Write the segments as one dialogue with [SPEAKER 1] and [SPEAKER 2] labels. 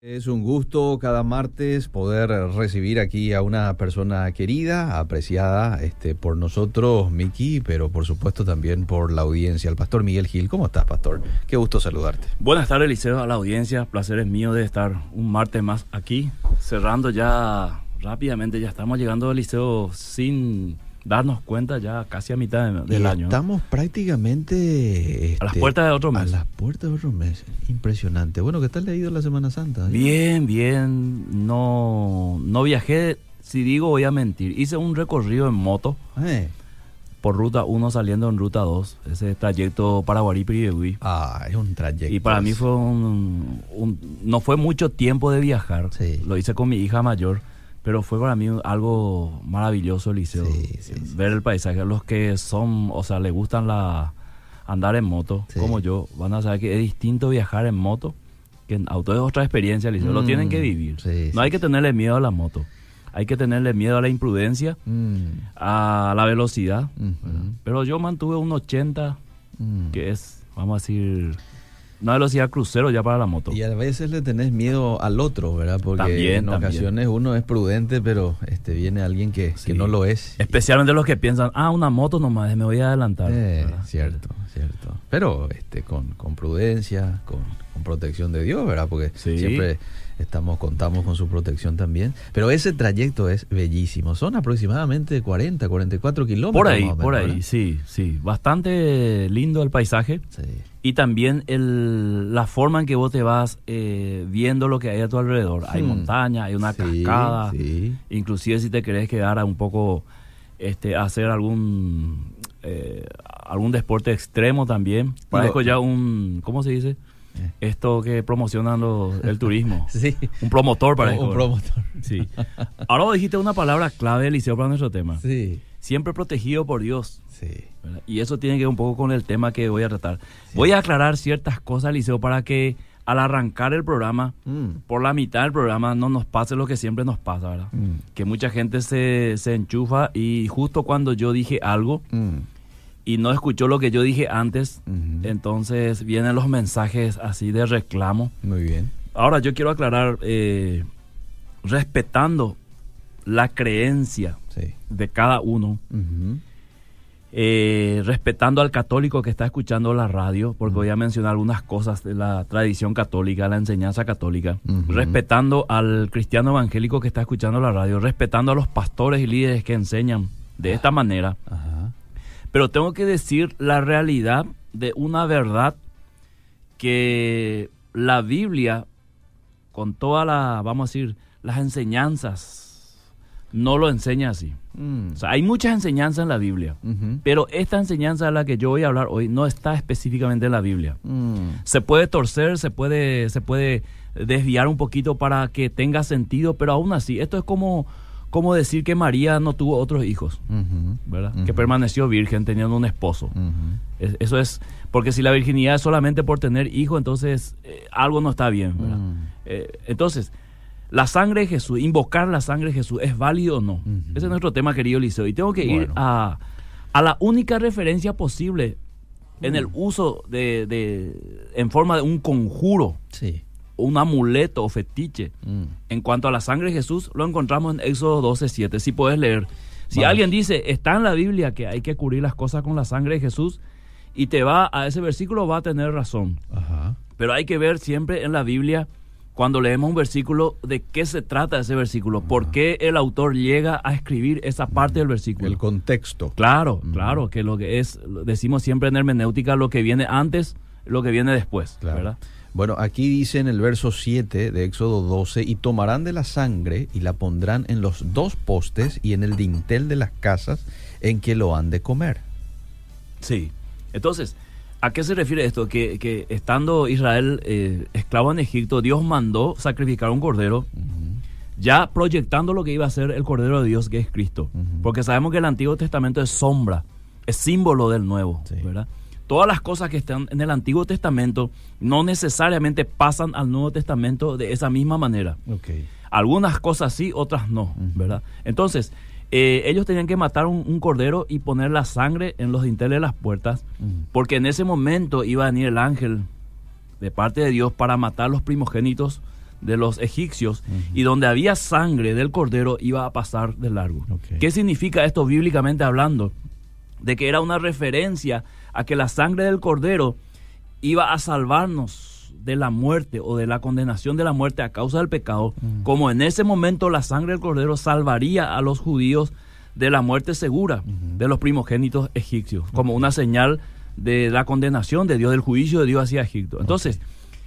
[SPEAKER 1] Es un gusto cada martes poder recibir aquí a una persona querida, apreciada este, por nosotros, Miki, pero por supuesto también por la audiencia. El pastor Miguel Gil, ¿cómo estás, pastor? Qué gusto saludarte.
[SPEAKER 2] Buenas tardes, Liceo, a la audiencia. Placer es mío de estar un martes más aquí, cerrando ya rápidamente. Ya estamos llegando al Liceo sin darnos cuenta ya casi a mitad del año.
[SPEAKER 1] Estamos prácticamente...
[SPEAKER 2] a las este, puertas de otro mes.
[SPEAKER 1] A las puertas de otro mes. Impresionante. Bueno, ¿qué tal leído la Semana Santa?
[SPEAKER 2] Bien, bien. No, no viajé, si digo voy a mentir. Hice un recorrido en moto.
[SPEAKER 1] Eh.
[SPEAKER 2] Por ruta 1 saliendo en ruta 2. Ese trayecto para Guaripi
[SPEAKER 1] Ah, es un trayecto.
[SPEAKER 2] Y para mí fue un, No fue mucho tiempo de viajar.
[SPEAKER 1] Sí.
[SPEAKER 2] Lo hice con mi hija mayor pero fue para mí algo maravilloso, Liceo. ver el paisaje. Los que son, o sea, le gustan la andar en moto, como yo, van a saber que es distinto viajar en moto que en auto. Es otra experiencia, Liceo. Lo tienen que mm, vivir. no hay que tenerle miedo a la moto. Hay que tenerle miedo a la imprudencia,
[SPEAKER 1] mm.
[SPEAKER 2] a la velocidad. Pero yo mantuve un 80, mm. que es, vamos a decir, una velocidad crucero ya para la moto.
[SPEAKER 1] Y a veces le tenés miedo al otro, ¿verdad? Porque en ocasiones uno es prudente, pero este viene alguien que, que, no lo es.
[SPEAKER 2] Especialmente los que piensan, ah, una moto nomás, me voy a adelantar.
[SPEAKER 1] Eh, cierto, cierto. Pero este con, con prudencia, con, con, protección de Dios, ¿verdad? Porque siempre estamos contamos con su protección también. Pero ese trayecto es bellísimo. Son aproximadamente 40, 44 kilómetros.
[SPEAKER 2] Por ahí, por ahí, sí, sí. Bastante lindo el paisaje.
[SPEAKER 1] Sí.
[SPEAKER 2] Y también el, la forma en que vos te vas eh, viendo lo que hay a tu alrededor. Hay hmm. montaña, hay una cascada. Inclusive si te querés quedar a un poco, este, hacer algún, eh, algún deporte extremo también. Parezco ya un, ¿cómo se dice? Esto que promocionan el turismo.
[SPEAKER 1] sí.
[SPEAKER 2] Un promotor para
[SPEAKER 1] Un promotor.
[SPEAKER 2] Sí. Ahora vos dijiste una palabra clave, Eliseo, para nuestro tema.
[SPEAKER 1] Sí.
[SPEAKER 2] Siempre protegido por Dios.
[SPEAKER 1] Sí.
[SPEAKER 2] Y eso tiene que ver un poco con el tema que voy a tratar. Voy a aclarar ciertas cosas, Liceo, para que al arrancar el programa,
[SPEAKER 1] mm.
[SPEAKER 2] por la mitad del programa, no nos pase lo que siempre nos pasa, ¿verdad?
[SPEAKER 1] Mm.
[SPEAKER 2] Que mucha gente se, se, enchufa y justo cuando yo dije algo
[SPEAKER 1] mm.
[SPEAKER 2] Y no escuchó lo que yo dije antes, entonces vienen los mensajes así de reclamo.
[SPEAKER 1] Muy bien.
[SPEAKER 2] Ahora yo quiero aclarar, eh, respetando la creencia de cada uno. Eh, respetando al católico que está escuchando la radio, porque voy a mencionar algunas cosas de la tradición católica, la enseñanza católica, respetando al cristiano evangélico que está escuchando la radio, respetando a los pastores y líderes que enseñan de esta manera. Pero tengo que decir la realidad de una verdad que la Biblia, con toda la, vamos a decir, las enseñanzas no lo enseña así.
[SPEAKER 1] Mm.
[SPEAKER 2] O sea, hay muchas enseñanzas en la Biblia, pero esta enseñanza de la que yo voy a hablar hoy no está específicamente en la Biblia.
[SPEAKER 1] Mm.
[SPEAKER 2] Se puede torcer, se puede, se puede desviar un poquito para que tenga sentido, pero aún así, esto es como, como decir que María no tuvo otros hijos, ¿verdad? Que permaneció virgen teniendo un esposo. eso es, porque si la virginidad es solamente por tener hijos, entonces eh, algo no está bien, ¿verdad? Eh, entonces, la sangre de Jesús, invocar la sangre de Jesús, ¿es válido o no? Ese es nuestro tema, querido Liceo. Y tengo que ir a, a, la única referencia posible en el uso de, de, en forma de un conjuro,
[SPEAKER 1] sí.
[SPEAKER 2] Un amuleto o fetiche.
[SPEAKER 1] Mm.
[SPEAKER 2] En cuanto a la sangre de Jesús, lo encontramos en Éxodo 12, 7. Si puedes leer. Si alguien dice, está en la Biblia que hay que cubrir las cosas con la sangre de Jesús, y te va a ese versículo, va a tener razón.
[SPEAKER 1] Ajá.
[SPEAKER 2] Pero hay que ver siempre en la Biblia cuando leemos un versículo, ¿de qué se trata ese versículo? ¿Por qué el autor llega a escribir esa parte del versículo?
[SPEAKER 1] El contexto.
[SPEAKER 2] Claro, claro, que lo que es, decimos siempre en hermenéutica, lo que viene antes, lo que viene después, ¿verdad?
[SPEAKER 1] Bueno, aquí dice en el verso 7 de Éxodo 12, y tomarán de la sangre y la pondrán en los dos postes y en el dintel de las casas en que lo han de comer.
[SPEAKER 2] Sí, entonces, ¿A qué se refiere esto? Que, estando Israel eh, esclavo en Egipto, Dios mandó sacrificar un cordero, ya proyectando lo que iba a ser el cordero de Dios, que es Cristo. Porque sabemos que el Antiguo Testamento es sombra, es símbolo del Nuevo, ¿verdad? Todas las cosas que están en el Antiguo Testamento no necesariamente pasan al Nuevo Testamento de esa misma manera. Algunas cosas sí, otras no, ¿verdad? Entonces, eh, ellos tenían que matar un, cordero y poner la sangre en los dinteles de las puertas, porque en ese momento iba a venir el ángel de parte de Dios para matar los primogénitos de los egipcios y donde había sangre del cordero iba a pasar de largo. ¿Qué significa esto bíblicamente hablando? De que era una referencia a que la sangre del cordero iba a salvarnos de la muerte o de la condenación de la muerte a causa del pecado, como en ese momento la sangre del cordero salvaría a los judíos de la muerte segura de los primogénitos egipcios, como una señal de la condenación de Dios, del juicio de Dios hacia Egipto. Entonces,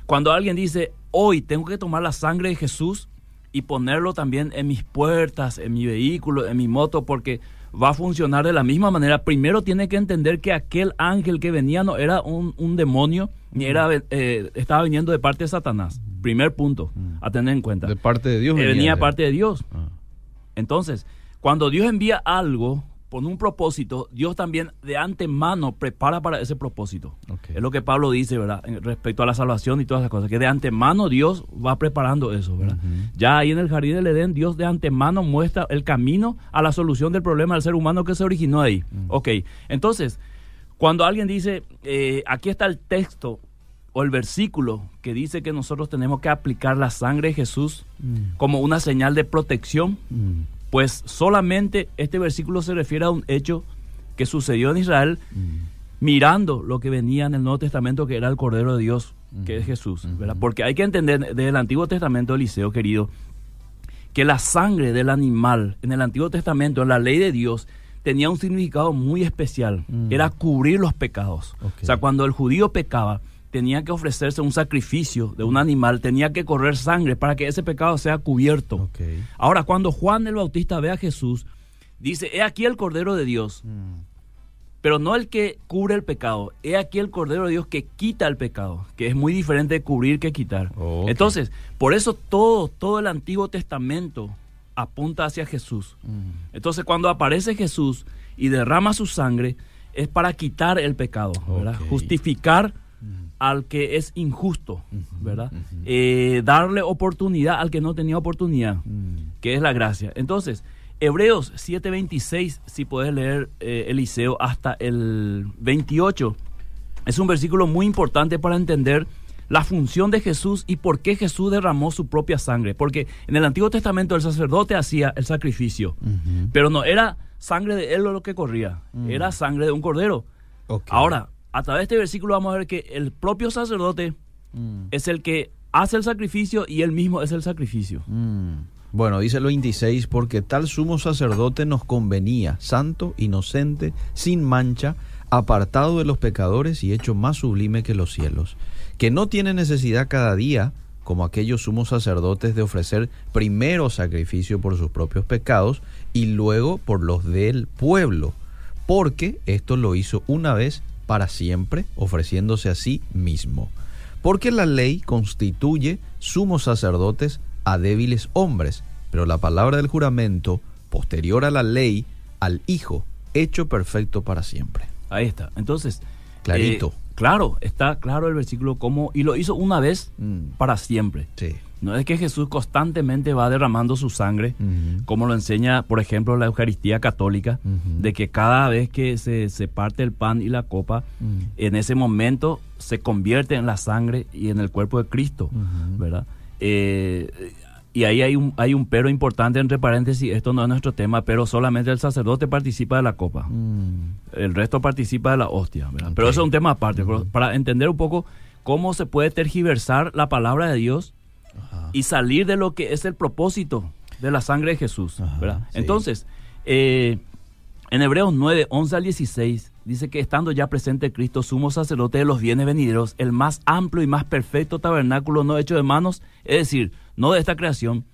[SPEAKER 2] cuando alguien dice, hoy tengo que tomar la sangre de Jesús y ponerlo también en mis puertas, en mi vehículo, en mi moto, porque va a funcionar de la misma manera, primero tiene que entender que aquel ángel que venía no era un, demonio, ni era, eh, estaba viniendo de parte de Satanás. Primer punto a tener en cuenta.
[SPEAKER 1] De parte de Dios.
[SPEAKER 2] venía, venía de parte de Dios. Ah. Entonces, cuando Dios envía algo, con un propósito, Dios también de antemano prepara para ese propósito. Es lo que Pablo dice, ¿verdad? Respecto a la salvación y todas las cosas, que de antemano Dios va preparando eso, ¿verdad? Ya ahí en el jardín del Edén, Dios de antemano muestra el camino a la solución del problema del ser humano que se originó ahí. Ok, entonces, cuando alguien dice, eh, aquí está el texto o el versículo que dice que nosotros tenemos que aplicar la sangre de Jesús como una señal de protección, pues solamente este versículo se refiere a un hecho que sucedió en Israel mm. mirando lo que venía en el Nuevo Testamento, que era el Cordero de Dios, que es Jesús. ¿verdad? Porque hay que entender desde el Antiguo Testamento, Eliseo querido, que la sangre del animal en el Antiguo Testamento, en la ley de Dios, tenía un significado muy especial. Mm. Era cubrir los pecados. O sea, cuando el judío pecaba, tenía que ofrecerse un sacrificio de un animal, tenía que correr sangre para que ese pecado sea cubierto. Ahora, cuando Juan el Bautista ve a Jesús, dice, he aquí el Cordero de Dios, mm. pero no el que cubre el pecado, he aquí el Cordero de Dios que quita el pecado, que es muy diferente de cubrir que quitar. Entonces, por eso todo, todo el Antiguo Testamento apunta hacia Jesús. Mm. Entonces, cuando aparece Jesús y derrama su sangre, es para quitar el pecado, justificar al que es injusto, ¿verdad? Eh, darle oportunidad al que no tenía oportunidad, mm. que es la gracia. Entonces, Hebreos 7:26, si puedes leer eh, Eliseo hasta el 28, es un versículo muy importante para entender la función de Jesús y por qué Jesús derramó su propia sangre. Porque en el Antiguo Testamento el sacerdote hacía el sacrificio, pero no era sangre de él lo que corría, mm. era sangre de un cordero. Ahora, a través de este versículo vamos a ver que el propio sacerdote mm. es el que hace el sacrificio y él mismo es el sacrificio.
[SPEAKER 1] Mm. Bueno, dice el 26, porque tal sumo sacerdote nos convenía, santo, inocente, sin mancha, apartado de los pecadores y hecho más sublime que los cielos, que no tiene necesidad cada día, como aquellos sumos sacerdotes, de ofrecer primero sacrificio por sus propios pecados y luego por los del pueblo, porque esto lo hizo una vez para siempre, ofreciéndose a sí mismo. Porque la ley constituye sumos sacerdotes a débiles hombres, pero la palabra del juramento, posterior a la ley, al Hijo, hecho perfecto para siempre.
[SPEAKER 2] Ahí está. Entonces, clarito. Eh, claro, está claro el versículo como, y lo hizo una vez mm. para siempre.
[SPEAKER 1] Sí.
[SPEAKER 2] No es que Jesús constantemente va derramando su sangre, como lo enseña, por ejemplo, la Eucaristía católica, de que cada vez que se, se, parte el pan y la copa, en ese momento se convierte en la sangre y en el cuerpo de Cristo, ¿verdad? Eh, y ahí hay un, hay un pero importante entre paréntesis, esto no es nuestro tema, pero solamente el sacerdote participa de la copa. El resto participa de la hostia, ¿verdad? Pero eso es un tema aparte, para entender un poco cómo se puede tergiversar la palabra de Dios y salir de lo que es el propósito de la sangre de Jesús. Entonces, eh, en Hebreos 9, 11 al 16, dice que estando ya presente Cristo, sumo sacerdote de los bienes venideros, el más amplio y más perfecto tabernáculo no hecho de manos, es decir, no de esta creación,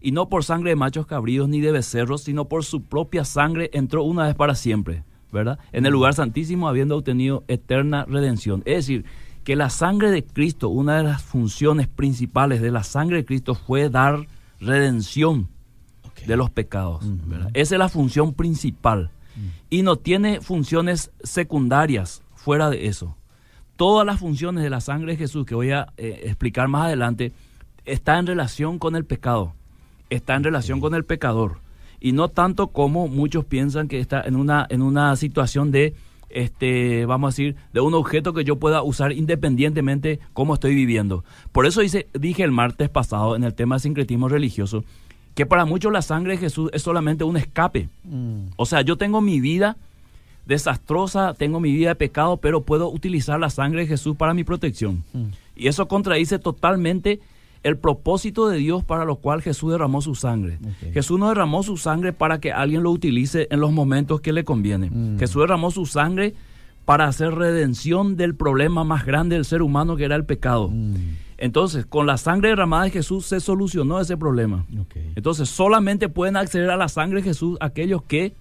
[SPEAKER 2] y no por sangre de machos cabríos ni de becerros, sino por su propia sangre entró una vez para siempre, ¿verdad? En el lugar santísimo habiendo obtenido eterna redención. Es decir, que la sangre de Cristo, una de las funciones principales de la sangre de Cristo fue dar redención de los pecados. Esa es la función principal. Y no tiene funciones secundarias fuera de eso. Todas las funciones de la sangre de Jesús, que voy a eh, explicar más adelante, está en relación con el pecado, está en relación con el pecador. Y no tanto como muchos piensan que está en una, en una situación de este, vamos a decir, de un objeto que yo pueda usar independientemente cómo estoy viviendo. Por eso dice, dije el martes pasado en el tema de sincretismo religioso, que para muchos la sangre de Jesús es solamente un escape. Mm. O sea, yo tengo mi vida desastrosa, tengo mi vida de pecado, pero puedo utilizar la sangre de Jesús para mi protección. Mm. Y eso contradice totalmente el propósito de Dios para lo cual Jesús derramó su sangre. Jesús no derramó su sangre para que alguien lo utilice en los momentos que le conviene. Mm. Jesús derramó su sangre para hacer redención del problema más grande del ser humano que era el pecado. Entonces, con la sangre derramada de Jesús se solucionó ese problema. Entonces, solamente pueden acceder a la sangre de Jesús aquellos que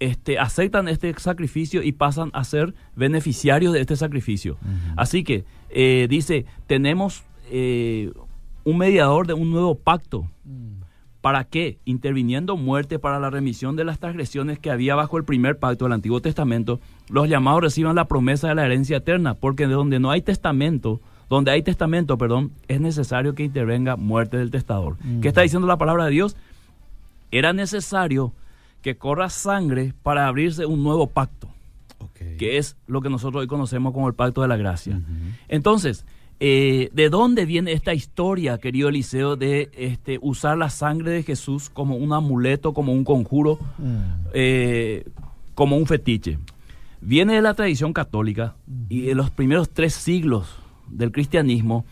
[SPEAKER 2] este, aceptan este sacrificio y pasan a ser beneficiarios de este sacrificio. Así que eh, dice, tenemos eh, un mediador de un nuevo pacto. Mm. ¿Para qué? Interviniendo muerte para la remisión de las transgresiones que había bajo el primer pacto del Antiguo Testamento, los llamados reciban la promesa de la herencia eterna, porque de donde no hay testamento, donde hay testamento, perdón, es necesario que intervenga muerte del testador. ¿Qué está diciendo la palabra de Dios? Era necesario que corra sangre para abrirse un nuevo pacto, que es lo que nosotros hoy conocemos como el pacto de la gracia. Entonces, eh, ¿de dónde viene esta historia, querido Eliseo, de este, usar la sangre de Jesús como un amuleto, como un conjuro, eh, como un fetiche? Viene de la tradición católica y de los primeros tres siglos del cristianismo,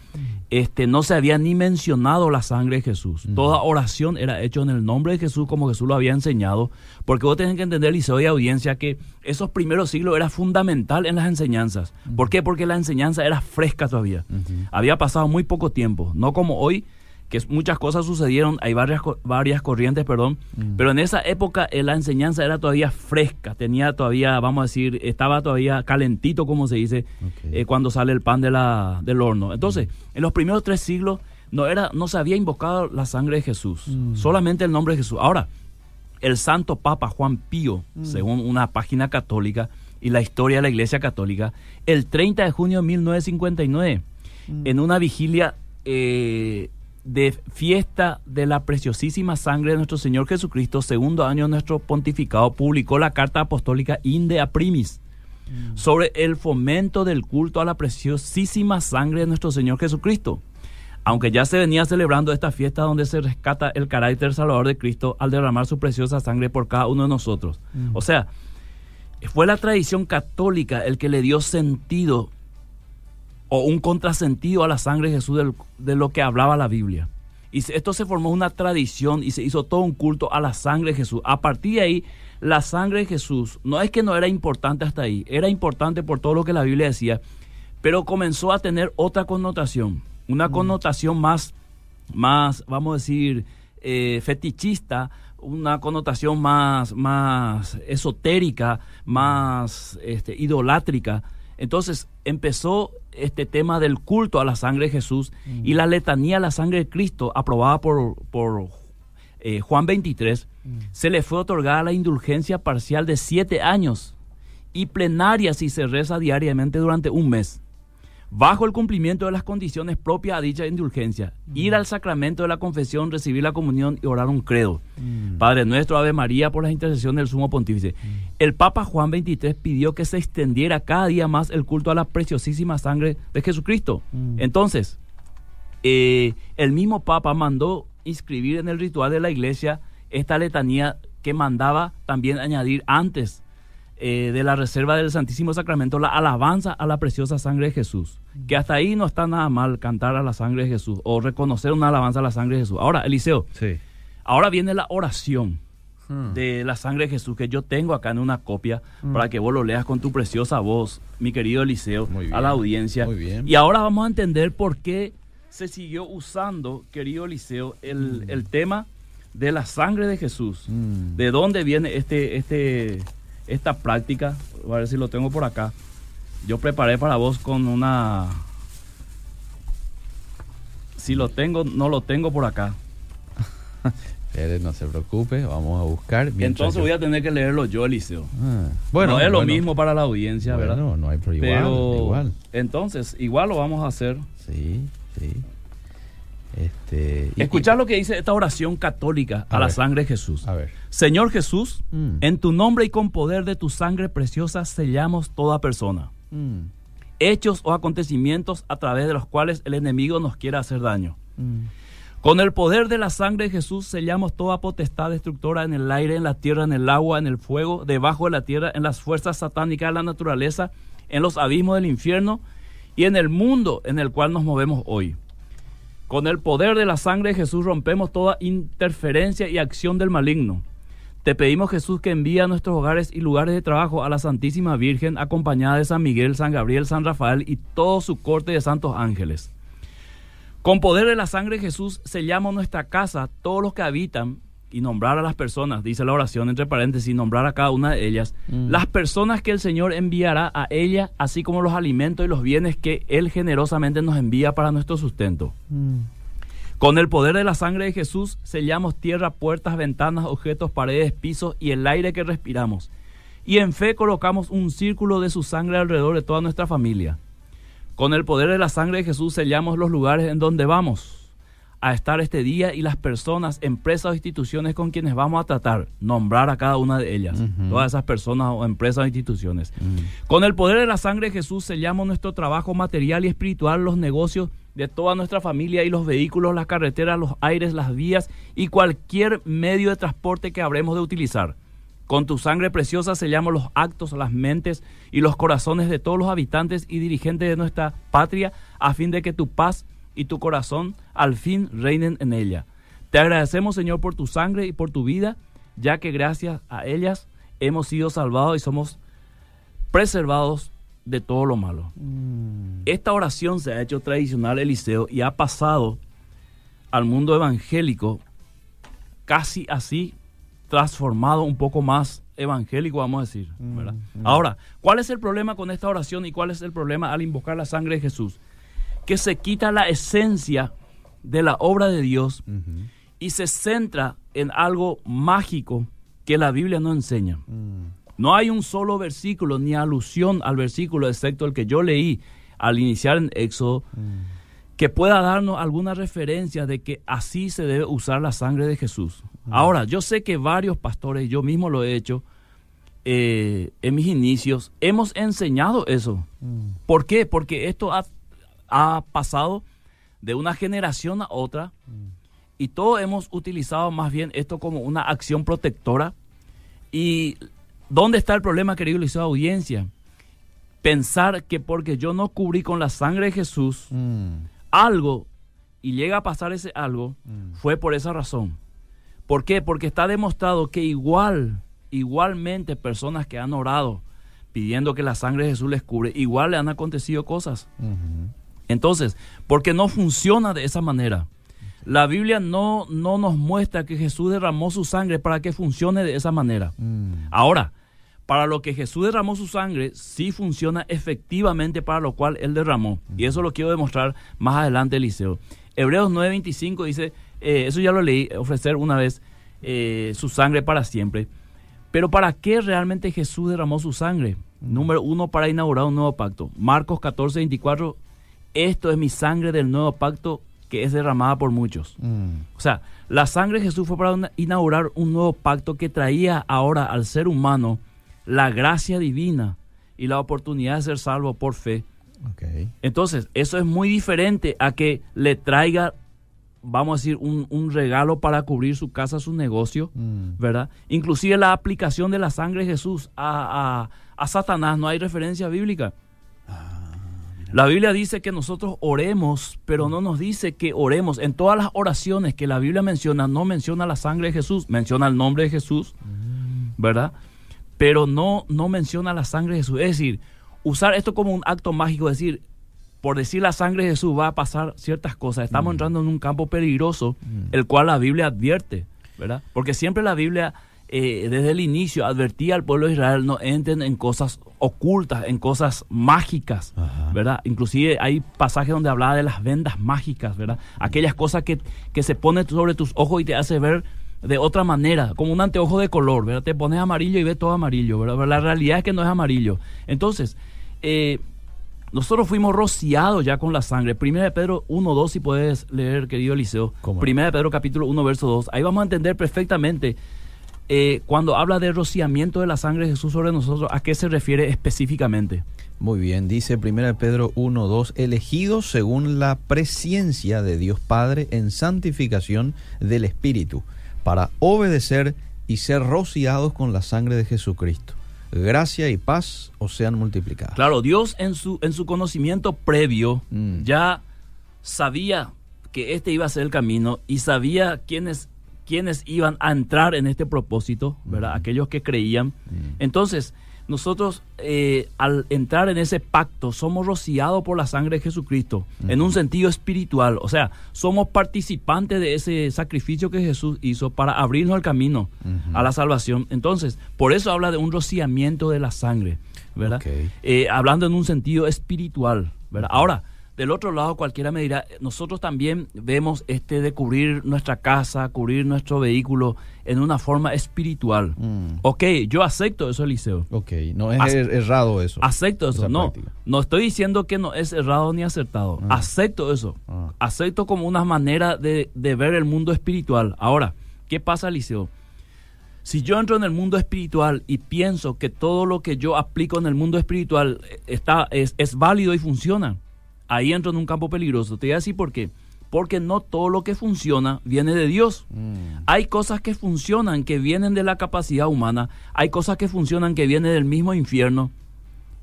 [SPEAKER 2] este, no se había ni mencionado la sangre de Jesús. Toda oración era hecha en el nombre de Jesús como Jesús lo había enseñado, porque vos tenés que entender, Liceo y audiencia, que esos primeros siglos era fundamental en las enseñanzas. ¿Por qué? Porque la enseñanza era fresca todavía. Había pasado muy poco tiempo, no como hoy, que muchas cosas sucedieron, hay varias, varias corrientes, perdón, mm. pero en esa época eh, la enseñanza era todavía fresca, tenía todavía, vamos a decir, estaba todavía calentito, como se dice, eh, cuando sale el pan de la, del horno. Entonces, mm. en los primeros tres siglos no, era, no se había invocado la sangre de Jesús, mm. solamente el nombre de Jesús. Ahora, el santo Papa Juan Pío, según una página católica y la historia de la Iglesia Católica, el 30 de junio de 1959, en una vigilia... Eh, de fiesta de la preciosísima sangre de nuestro Señor Jesucristo, segundo año de nuestro pontificado, publicó la carta apostólica Inde a Primis mm. sobre el fomento del culto a la preciosísima sangre de nuestro Señor Jesucristo. Aunque ya se venía celebrando esta fiesta donde se rescata el carácter salvador de Cristo al derramar su preciosa sangre por cada uno de nosotros. Mm. O sea, fue la tradición católica el que le dio sentido o un contrasentido a la sangre de Jesús de lo que hablaba la Biblia. Y esto se formó una tradición y se hizo todo un culto a la sangre de Jesús. A partir de ahí, la sangre de Jesús no es que no era importante hasta ahí, era importante por todo lo que la Biblia decía, pero comenzó a tener otra connotación, una mm. connotación más, más, vamos a decir, eh, fetichista, una connotación más, más esotérica, más este, idolátrica. Entonces empezó este tema del culto a la sangre de Jesús y la letanía a la sangre de Cristo, aprobada por, por eh, Juan 23, se le fue otorgada la indulgencia parcial de siete años y plenaria si se reza diariamente durante un mes bajo el cumplimiento de las condiciones propias a dicha indulgencia, ir al sacramento de la confesión, recibir la comunión y orar un credo. Mm. Padre nuestro, Ave María, por la intercesión del sumo pontífice. Mm. El Papa Juan XXIII pidió que se extendiera cada día más el culto a la preciosísima sangre de Jesucristo. Mm. Entonces, eh, el mismo Papa mandó inscribir en el ritual de la iglesia esta letanía que mandaba también añadir antes eh, de la reserva del Santísimo Sacramento, la alabanza a la preciosa sangre de Jesús. Que hasta ahí no está nada mal cantar a la sangre de Jesús o reconocer una alabanza a la sangre de Jesús. Ahora, Eliseo, sí. ahora viene la oración hmm. de la sangre de Jesús que yo tengo acá en una copia hmm. para que vos lo leas con tu preciosa voz, mi querido Eliseo, a la audiencia. Muy bien. Y ahora vamos a entender por qué se siguió usando, querido Eliseo, el, hmm. el tema de la sangre de Jesús. ¿De dónde viene este, este, esta práctica, a ver si lo tengo por acá. Yo preparé para vos con una... Si lo tengo, no lo tengo por acá.
[SPEAKER 1] no se preocupe, vamos a buscar.
[SPEAKER 2] Entonces voy a tener que leerlo yo, Eliseo. Ah, bueno, no es lo mismo para la audiencia, ¿verdad?
[SPEAKER 1] No hay problema.
[SPEAKER 2] Pero entonces, igual lo vamos a hacer.
[SPEAKER 1] Sí, sí. Este,
[SPEAKER 2] Escuchar lo que dice esta oración católica a, la sangre de Jesús.
[SPEAKER 1] A ver.
[SPEAKER 2] Señor Jesús, mm. en tu nombre y con poder de tu sangre preciosa sellamos toda persona. Mm. Hechos o acontecimientos a través de los cuales el enemigo nos quiera hacer daño. Mm. Con el poder de la sangre de Jesús sellamos toda potestad destructora en el aire, en la tierra, en el agua, en el fuego, debajo de la tierra, en las fuerzas satánicas de la naturaleza, en los abismos del infierno y en el mundo en el cual nos movemos hoy. Con el poder de la sangre de Jesús rompemos toda interferencia y acción del maligno. Te pedimos Jesús que envíe a nuestros hogares y lugares de trabajo a la Santísima Virgen acompañada de San Miguel, San Gabriel, San Rafael y todo su corte de santos ángeles. Con poder de la sangre de Jesús sellamos nuestra casa, todos los que habitan, y nombrar a las personas, dice la oración entre paréntesis, nombrar a cada una de ellas, mm. las personas que el Señor enviará a ella, así como los alimentos y los bienes que Él generosamente nos envía para nuestro sustento. Mm. Con el poder de la sangre de Jesús sellamos tierra, puertas, ventanas, objetos, paredes, pisos y el aire que respiramos. Y en fe colocamos un círculo de su sangre alrededor de toda nuestra familia. Con el poder de la sangre de Jesús sellamos los lugares en donde vamos a estar este día y las personas, empresas o instituciones con quienes vamos a tratar, nombrar a cada una de ellas, todas esas personas o empresas o instituciones. Con el poder de la sangre de Jesús sellamos nuestro trabajo material y espiritual, los negocios de toda nuestra familia y los vehículos, las carreteras, los aires, las vías y cualquier medio de transporte que habremos de utilizar. Con tu sangre preciosa sellamos los actos, las mentes y los corazones de todos los habitantes y dirigentes de nuestra patria, a fin de que tu paz y tu corazón al fin reinen en ella. Te agradecemos, Señor, por tu sangre y por tu vida, ya que gracias a ellas hemos sido salvados y somos preservados de todo lo malo. Mm. Esta oración se ha hecho tradicional, Eliseo, y ha pasado al mundo evangélico casi así transformado un poco más evangélico, vamos a decir. Mm, mm. Ahora, ¿cuál es el problema con esta oración y cuál es el problema al invocar la sangre de Jesús? Que se quita la esencia de la obra de Dios y se centra en algo mágico que la Biblia no enseña. Mm. No hay un solo versículo ni alusión al versículo, excepto el que yo leí al iniciar en Éxodo, que pueda darnos alguna referencia de que así se debe usar la sangre de Jesús. Ahora, yo sé que varios pastores, yo mismo lo he hecho, eh, en mis inicios, hemos enseñado eso. Mm. ¿Por qué? Porque esto ha, pasado de una generación a otra mm. y todos hemos utilizado más bien esto como una acción protectora. ¿Y dónde está el problema, querido Liceo Audiencia? Pensar que porque yo no cubrí con la sangre de Jesús mm. algo y llega a pasar ese algo, fue por esa razón. ¿Por qué? Porque está demostrado que igual, igualmente personas que han orado pidiendo que la sangre de Jesús les cubre, igual le han acontecido cosas. Entonces, porque no funciona de esa manera. La Biblia no, no nos muestra que Jesús derramó su sangre para que funcione de esa manera. Mm. Ahora, para lo que Jesús derramó su sangre, sí funciona efectivamente para lo cual Él derramó. Y eso lo quiero demostrar más adelante, Eliseo. Hebreos 9:25 dice, eh, eso ya lo leí, ofrecer una vez eh, su sangre para siempre. Pero ¿para qué realmente Jesús derramó su sangre? Número uno, para inaugurar un nuevo pacto. Marcos 14, 24, esto es mi sangre del nuevo pacto que es derramada por muchos. Mm. O sea, la sangre de Jesús fue para inaugurar un nuevo pacto que traía ahora al ser humano la gracia divina y la oportunidad de ser salvo por fe. Entonces, eso es muy diferente a que le traiga vamos a decir, un, regalo para cubrir su casa, su negocio, mm. ¿verdad? Inclusive la aplicación de la sangre de Jesús a, Satanás, no hay referencia bíblica. La Biblia dice que nosotros oremos, pero no nos dice que oremos. En todas las oraciones que la Biblia menciona, no menciona la sangre de Jesús, menciona el nombre de Jesús. ¿verdad? Pero no, no menciona la sangre de Jesús. Es decir, usar esto como un acto mágico, es decir, por decir la sangre de Jesús va a pasar ciertas cosas. Estamos mm. entrando en un campo peligroso, mm. el cual la Biblia advierte, ¿verdad? Porque siempre la Biblia, eh, desde el inicio, advertía al pueblo de Israel, no entren en cosas ocultas, en cosas mágicas, ¿verdad? Inclusive hay pasajes donde hablaba de las vendas mágicas, ¿verdad? Aquellas cosas que, que se ponen sobre tus ojos y te hace ver de otra manera, como un anteojo de color, ¿verdad? Te pones amarillo y ves todo amarillo, ¿verdad? Pero la realidad es que no es amarillo. Entonces, eh, nosotros fuimos rociados ya con la sangre. Primera de Pedro 1, 2, si puedes leer, querido Eliseo. Primera de Pedro capítulo 1, verso 2. Ahí vamos a entender perfectamente eh, cuando habla de rociamiento de la sangre de Jesús sobre nosotros, ¿a qué se refiere específicamente?
[SPEAKER 1] Muy bien, dice 1 Pedro 1, 2, elegidos según la presencia de Dios Padre en santificación del Espíritu, para obedecer y ser rociados con la sangre de Jesucristo. Gracia y paz os sean multiplicadas.
[SPEAKER 2] Claro, Dios en su, en su conocimiento previo mm. ya sabía que este iba a ser el camino y sabía quiénes quienes iban a entrar en este propósito, ¿verdad? Aquellos que creían. Entonces, nosotros eh, al entrar en ese pacto somos rociados por la sangre de Jesucristo en un sentido espiritual, o sea, somos participantes de ese sacrificio que Jesús hizo para abrirnos el camino a la salvación. Entonces, por eso habla de un rociamiento de la sangre, ¿verdad? Eh, hablando en un sentido espiritual, ¿verdad? Ahora, del otro lado, cualquiera me dirá, nosotros también vemos este de cubrir nuestra casa, cubrir nuestro vehículo en una forma espiritual. Mm. Ok, yo acepto eso, Eliseo.
[SPEAKER 1] Ok, no es er, errado eso.
[SPEAKER 2] Acepto eso, no. No estoy diciendo que no es errado ni acertado. Ah. Acepto eso. Ah. Acepto como una manera de, de ver el mundo espiritual. Ahora, ¿qué pasa, Eliseo? Si yo entro en el mundo espiritual y pienso que todo lo que yo aplico en el mundo espiritual está, es, es válido y funciona, ahí entro en un campo peligroso. Te voy a decir por qué. Porque no todo lo que funciona viene de Dios. Mm. Hay cosas que funcionan que vienen de la capacidad humana. Hay cosas que funcionan que vienen del mismo infierno.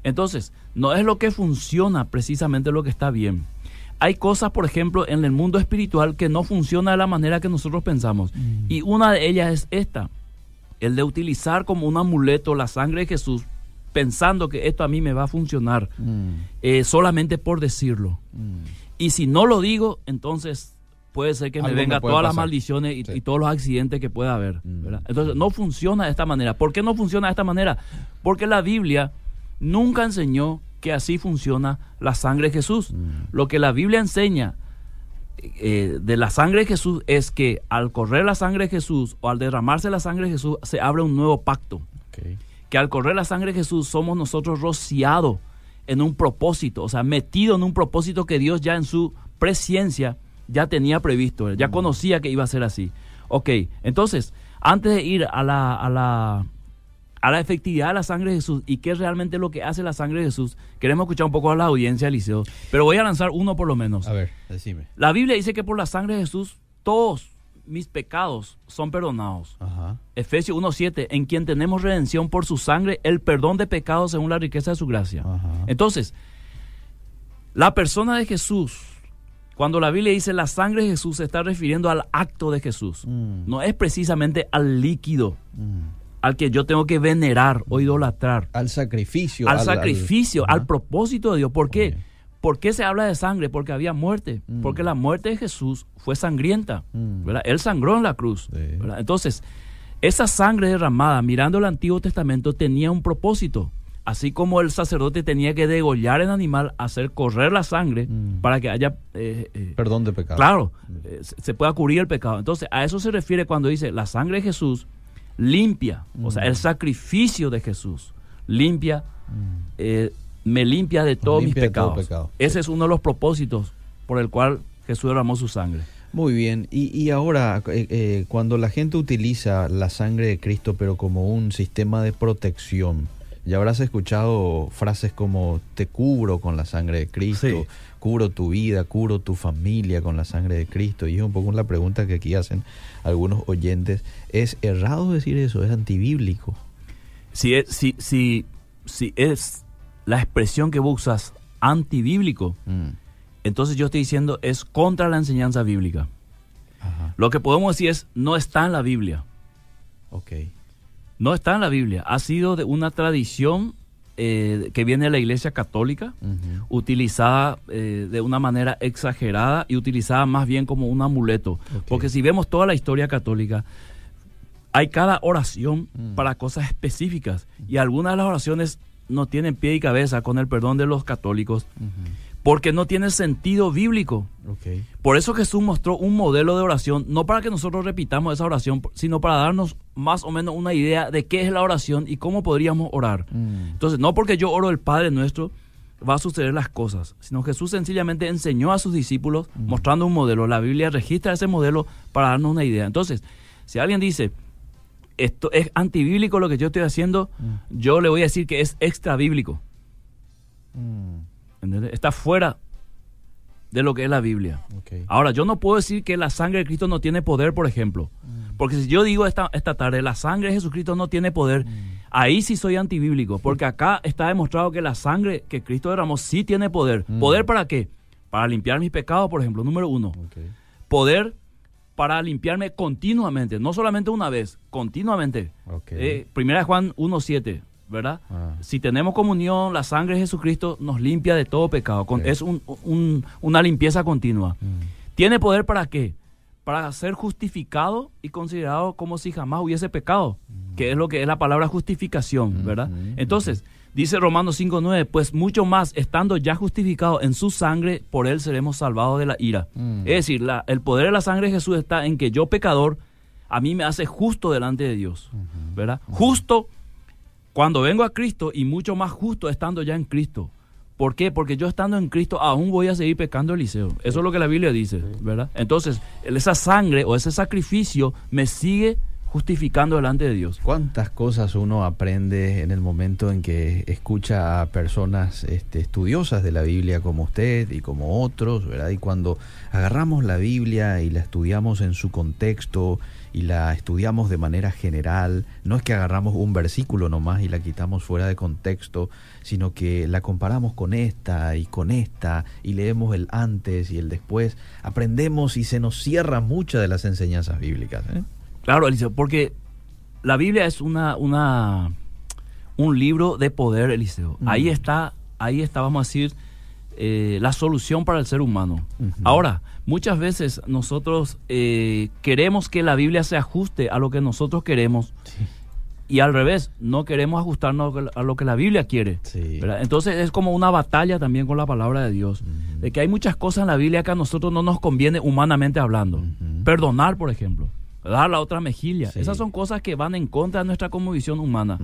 [SPEAKER 2] Entonces, no es lo que funciona precisamente lo que está bien. Hay cosas, por ejemplo, en el mundo espiritual que no funciona de la manera que nosotros pensamos. Mm. Y una de ellas es esta, el de utilizar como un amuleto la sangre de Jesús pensando que esto a mí me va a funcionar mm. eh, solamente por decirlo. Mm. Y si no lo digo, entonces puede ser que me venga todas las maldiciones y, todos los accidentes que pueda haber. Mm. Entonces no funciona de esta manera. ¿Por qué no funciona de esta manera? Porque la Biblia nunca enseñó que así funciona la sangre de Jesús. Lo que la Biblia enseña eh, de la sangre de Jesús es que al correr la sangre de Jesús o al derramarse la sangre de Jesús se abre un nuevo pacto que al correr la sangre de Jesús somos nosotros rociados en un propósito, o sea, metido en un propósito que Dios ya en su presencia ya tenía previsto, ya conocía que iba a ser así. Ok, entonces, antes de ir a la, a la, a la efectividad de la sangre de Jesús y qué es realmente lo que hace la sangre de Jesús, queremos escuchar un poco a la audiencia, Eliseo, pero voy a lanzar uno por lo menos.
[SPEAKER 1] A ver, decime.
[SPEAKER 2] La Biblia dice que por la sangre de Jesús todos mis pecados son perdonados. Efesios 1.7, en quien tenemos redención por su sangre, el perdón de pecados según la riqueza de su gracia. Entonces, la persona de Jesús, cuando la Biblia dice la sangre de Jesús, se está refiriendo al acto de Jesús. Mm. No es precisamente al líquido. Mm. Al que yo tengo que venerar o idolatrar.
[SPEAKER 1] Al sacrificio.
[SPEAKER 2] Al, sacrificio, al, propósito de Dios. ¿Por qué? ¿Por qué se habla de sangre? Porque había muerte. Mm. Porque la muerte de Jesús fue sangrienta. Mm. Él sangró en la cruz. Entonces, esa sangre derramada, mirando el Antiguo Testamento, tenía un propósito. Así como el sacerdote tenía que degollar el animal, hacer correr la sangre mm. para que haya...
[SPEAKER 1] Eh, eh, Perdón de pecado.
[SPEAKER 2] Claro, eh, se pueda cubrir el pecado. Entonces, a eso se refiere cuando dice la sangre de Jesús limpia. O sea, el sacrificio de Jesús limpia me limpia de todos mis pecados. Ese es uno de los propósitos por el cual Jesús derramó su sangre.
[SPEAKER 1] Muy bien, y, ahora eh, eh, cuando la gente utiliza la sangre de Cristo pero como un sistema de protección, ya habrás escuchado frases como te cubro con la sangre de Cristo, cubro tu vida, cubro tu familia con la sangre de Cristo, y es un poco la pregunta que aquí hacen algunos oyentes, ¿es errado decir eso? ¿Es antibíblico?
[SPEAKER 2] Si es, si, si, si es la expresión que vos usas antibíblico, mm. entonces yo estoy diciendo es contra la enseñanza bíblica. Lo que podemos decir es no está en la Biblia.
[SPEAKER 1] Ok.
[SPEAKER 2] No está en la Biblia. Ha sido de una tradición eh, que viene de la Iglesia Católica, utilizada eh, de una manera exagerada y utilizada más bien como un amuleto. Porque si vemos toda la historia católica, hay cada oración mm. para cosas específicas y algunas de las oraciones no tienen pie y cabeza con el perdón de los católicos, porque no tiene sentido bíblico. Por eso Jesús mostró un modelo de oración, no para que nosotros repitamos esa oración, sino para darnos más o menos una idea de qué es la oración y cómo podríamos orar. Mm. Entonces, no porque yo oro el Padre nuestro, va a suceder las cosas, sino Jesús sencillamente enseñó a sus discípulos mostrando un modelo. La Biblia registra ese modelo para darnos una idea. Entonces, si alguien dice, esto es antibíblico lo que yo estoy haciendo, yo le voy a decir que es extra bíblico. Está fuera de lo que es la Biblia. Ahora, yo no puedo decir que la sangre de Cristo no tiene poder, por ejemplo. Porque si yo digo esta, esta tarde, la sangre de Jesucristo no tiene poder, ahí sí soy antibíblico. Porque acá está demostrado que la sangre que Cristo derramó sí tiene poder. ¿Poder para qué? Para limpiar mis pecados, por ejemplo, número uno. Poder para limpiarme continuamente, no solamente una vez, continuamente. Eh, primera de Juan 1.7 ¿verdad? Ah. Si tenemos comunión, la sangre de Jesucristo nos limpia de todo pecado. Es una limpieza continua. Mm. ¿Tiene poder para qué? Para ser justificado y considerado como si jamás hubiese pecado, mm. que es lo que es la palabra justificación, mm, ¿verdad? Entonces, dice Romanos 5.9, pues mucho más, estando ya justificado en su sangre, por él seremos salvados de la ira. Es decir, la, el poder de la sangre de Jesús está en que yo pecador, a mí me hace justo delante de Dios, ¿verdad? Justo cuando vengo a Cristo y mucho más justo estando ya en Cristo. ¿Por qué? Porque yo estando en Cristo aún voy a seguir pecando, Eliseo. Eso es lo que la Biblia dice, ¿verdad? Entonces, esa sangre o ese sacrificio me sigue justificando delante de Dios.
[SPEAKER 1] ¿Cuántas cosas uno aprende en el momento en que escucha a personas este, estudiosas de la Biblia como usted y como otros, ¿verdad? Y cuando agarramos la Biblia y la estudiamos en su contexto y la estudiamos de manera general, no es que agarramos un versículo nomás y la quitamos fuera de contexto, sino que la comparamos con esta y con esta y leemos el antes y el después, aprendemos y se nos cierra muchas de las enseñanzas bíblicas. ¿eh?
[SPEAKER 2] Claro, Eliseo, porque la Biblia es una, una, un libro de poder, Eliseo. Ahí está, ahí está, vamos a decir, eh, la solución para el ser humano. Ahora, muchas veces nosotros eh, queremos que la Biblia se ajuste a lo que nosotros queremos. Y al revés, no queremos ajustarnos a lo que la Biblia quiere. Entonces es como una batalla también con la palabra de Dios. De que hay muchas cosas en la Biblia que a nosotros no nos conviene humanamente hablando. Perdonar, por ejemplo dar la otra mejilla. Esas son cosas que van en contra de nuestra conmovisión humana.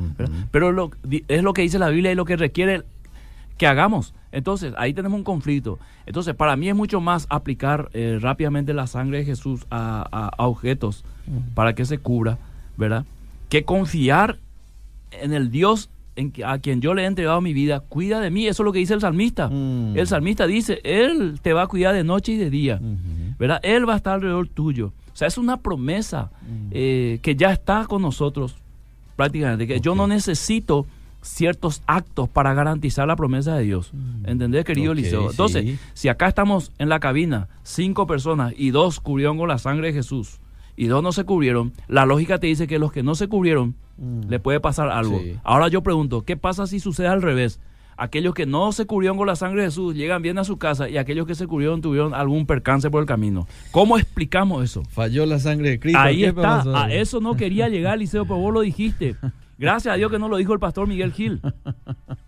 [SPEAKER 2] Pero lo, es lo que dice la Biblia y lo que requiere que hagamos. Entonces, ahí tenemos un conflicto. Entonces, para mí es mucho más aplicar eh, rápidamente la sangre de Jesús a, objetos para que se cubra, ¿verdad? Que confiar en el Dios en a quien yo le he entregado mi vida, cuida de mí. Eso es lo que dice el salmista. Mm. El salmista dice, Él te va a cuidar de noche y de día, ¿verdad? Él va a estar alrededor tuyo. O sea, es una promesa mm. eh, que ya está con nosotros prácticamente, que yo no necesito ciertos actos para garantizar la promesa de Dios. Mm. ¿Entendés, querido Eliseo? Entonces, si acá estamos en la cabina, cinco personas y dos cubrieron con la sangre de Jesús y dos no se cubrieron, la lógica te dice que los que no se cubrieron mm. le puede pasar algo. Ahora yo pregunto, ¿qué pasa si sucede al revés? Aquellos que no se cubrieron con la sangre de Jesús llegan bien a su casa y aquellos que se cubrieron tuvieron algún percance por el camino. ¿Cómo explicamos eso?
[SPEAKER 1] Falló la sangre de Cristo.
[SPEAKER 2] Ahí está, a eso no quería llegar, Eliseo, pero vos lo dijiste. Gracias a Dios que no lo dijo el pastor Miguel Gil.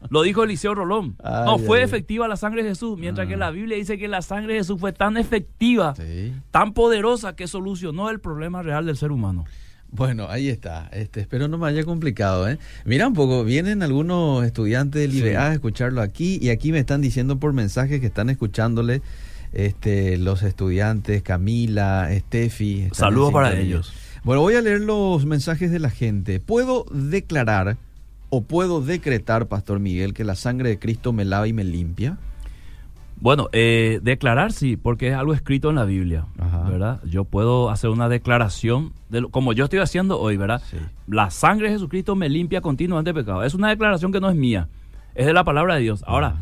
[SPEAKER 2] Lo dijo Eliseo Rolón. no, fue efectiva la sangre de Jesús, mientras que ah. la Biblia dice que la sangre de Jesús fue tan efectiva, tan poderosa que solucionó el problema real del ser humano.
[SPEAKER 1] Bueno, ahí está. Este, espero no me haya complicado. ¿eh? Mira un poco, vienen algunos estudiantes del IBA a escucharlo aquí y aquí me están diciendo por mensajes que están escuchándole este, los estudiantes, Camila, Steffi.
[SPEAKER 2] Saludos para ellos.
[SPEAKER 1] Bueno, voy a leer los mensajes de la gente. ¿Puedo declarar o puedo decretar, Pastor Miguel, que la sangre de Cristo me lava y me limpia?
[SPEAKER 2] Bueno, eh, declarar sí, porque es algo escrito en la Biblia, ¿verdad? Yo puedo hacer una declaración, de como yo estoy haciendo hoy, ¿verdad? La sangre de Jesucristo me limpia continuamente de pecado. Es una declaración que no es mía, es de la palabra de Dios. Ahora,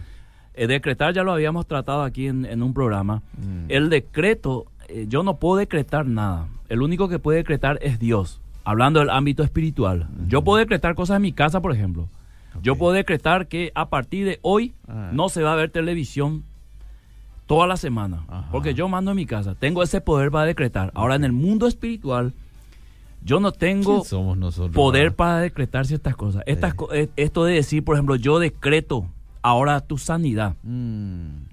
[SPEAKER 2] eh, decretar ya lo habíamos tratado aquí en, un programa. Mm. El decreto, eh, yo no puedo decretar nada. El único que puede decretar es Dios, hablando del ámbito espiritual. Yo puedo decretar cosas en mi casa, por ejemplo. Yo puedo decretar que a partir de hoy ah. no se va a ver televisión toda la semana. Porque yo mando en mi casa. Tengo ese poder para decretar. Ahora, en el mundo espiritual, yo no tengo poder para decretar ciertas cosas. Estas, eh, Esto de decir, por ejemplo, yo decreto ahora tu sanidad. Mm.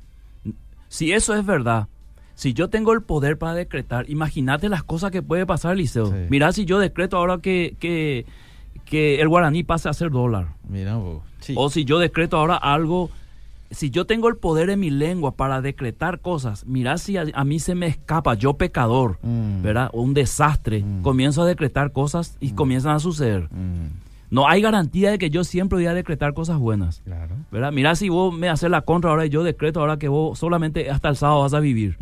[SPEAKER 2] Si eso es verdad, si yo tengo el poder para decretar, imagínate las cosas que puede pasar, Liceo. Mira si yo decreto ahora que, que, que, el guaraní pase a ser dólar.
[SPEAKER 1] Mira
[SPEAKER 2] O si yo decreto ahora algo si yo tengo el poder en mi lengua para decretar cosas, mira si a, mí se me escapa, yo pecador, mm. ¿verdad? Un desastre, mm. comienzo a decretar cosas y mm. comienzan a suceder. No hay garantía de que yo siempre voy a decretar cosas buenas. Claro. ¿verdad? Mira si vos me haces la contra ahora y yo decreto ahora que vos solamente hasta el sábado vas a vivir.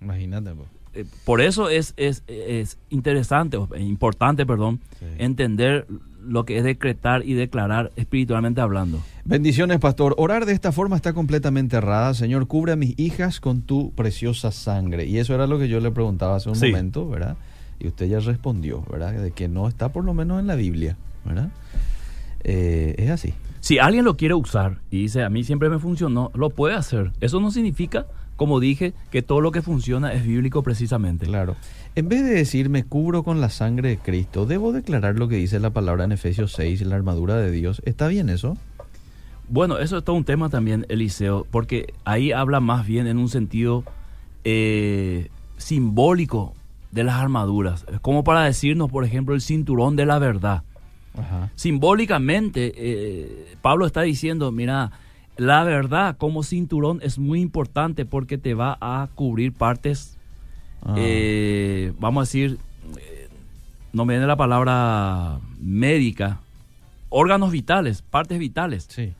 [SPEAKER 1] Imagínate.
[SPEAKER 2] Eh, por eso es, es, es interesante, importante, perdón, entender lo que es decretar y declarar espiritualmente hablando.
[SPEAKER 1] Bendiciones, pastor. Orar de esta forma está completamente errada. Señor, cubre a mis hijas con tu preciosa sangre. Y eso era lo que yo le preguntaba hace un momento, ¿verdad? Y usted ya respondió, ¿verdad? De que no está por lo menos en la Biblia, ¿verdad? Eh, es así.
[SPEAKER 2] Si alguien lo quiere usar y dice, a mí siempre me funcionó, lo puede hacer. Eso no significa, como dije, que todo lo que funciona es bíblico precisamente.
[SPEAKER 1] Claro. En vez de decir me cubro con la sangre de Cristo, debo declarar lo que dice la palabra en Efesios 6, la armadura de Dios. ¿Está bien eso?
[SPEAKER 2] Bueno, eso es todo un tema también, Eliseo, porque ahí habla más bien en un sentido eh, simbólico de las armaduras, como para decirnos, por ejemplo, el cinturón de la verdad. Simbólicamente, eh, Pablo está diciendo, mira, la verdad como cinturón es muy importante porque te va a cubrir partes Ah. Eh, vamos a decir, eh, no me viene la palabra médica, órganos vitales, partes vitales. Sí.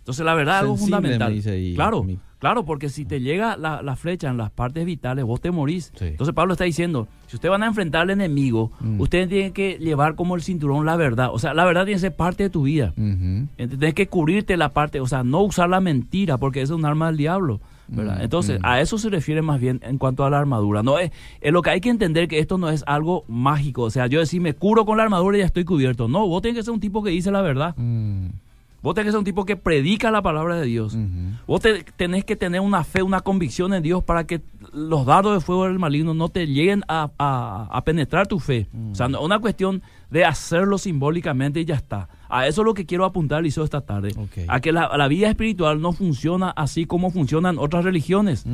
[SPEAKER 2] Entonces, la verdad, algo fundamental. claro, claro, porque si te llega la, flecha en las partes vitales, vos te morís. Entonces, Pablo está diciendo: si ustedes van a enfrentar al enemigo, mm. ustedes tienen que llevar como el cinturón la verdad. O sea, la verdad tiene que ser parte de tu vida. Tienes que cubrirte la parte, o sea, no usar la mentira, porque eso es un arma del diablo. Mm, Entonces, mm. a eso se refiere más bien en cuanto a la armadura. No es, lo que hay que entender que esto no es algo mágico. O sea, yo decir, me curo con la armadura y ya estoy cubierto. No, vos tenés que ser un tipo que dice la verdad. Mm. Vos tenés que ser un tipo que predica la palabra de Dios. Vos tenés que tener una fe, una convicción en Dios para que los dardos de fuego del maligno no te lleguen a, penetrar tu fe. O sea, no, una cuestión de hacerlo simbólicamente y ya está. A eso es lo que quiero apuntar, Liceo, esta tarde. A que la, vida espiritual no funciona así como funcionan otras religiones.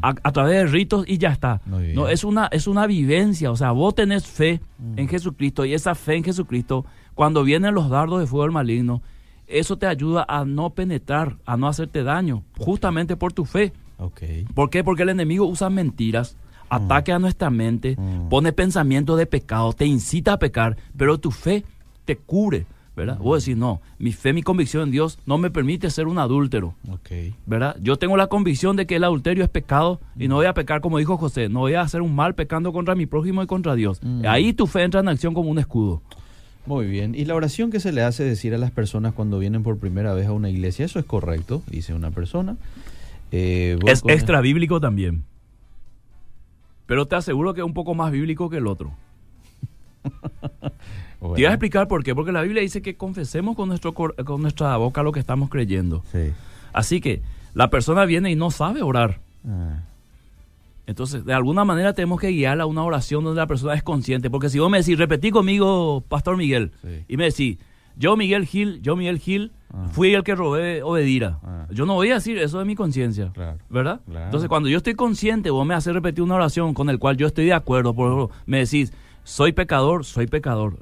[SPEAKER 2] A, través de ritos y ya está. No, es una, es una vivencia. O sea, vos tenés fe en Jesucristo y esa fe en Jesucristo, cuando vienen los dardos de fuego del maligno, eso te ayuda a no penetrar, a no hacerte daño, justamente por tu fe. Okay. ¿Por qué? Porque el enemigo usa mentiras, ataque a nuestra mente, pone pensamiento de pecado, te incita a pecar, pero tu fe te cubre. ¿verdad? Vos decís, no, mi fe, mi convicción en Dios no me permite ser un adúltero, okay. ¿verdad? Yo tengo la convicción de que el adulterio es pecado y no voy a pecar como dijo José, no voy a hacer un mal pecando contra mi prójimo y contra Dios. Ahí tu fe entra en acción como un escudo.
[SPEAKER 1] Muy bien. ¿Y la oración que se le hace decir a las personas cuando vienen por primera vez a una iglesia? Eso es correcto, dice una persona.
[SPEAKER 2] Eh, es extra bíblico también. Pero te aseguro que es un poco más bíblico que el otro. Te voy a explicar por qué. Porque la Biblia dice que confesemos con, nuestro, con nuestra boca lo que estamos creyendo. Así que la persona viene y no sabe orar. Ah. Entonces, de alguna manera tenemos que guiarla a una oración donde la persona es consciente. Porque si vos me decís, repetí conmigo, Pastor Miguel, y me decís, yo Miguel Gil, yo Miguel Gil, ah. fui el que robé obedira. Ah. Yo no voy a decir eso de mi conciencia, ¿verdad? Entonces, cuando yo estoy consciente, vos me haces repetir una oración con el cual yo estoy de acuerdo. Por ejemplo, me decís, soy pecador, soy pecador.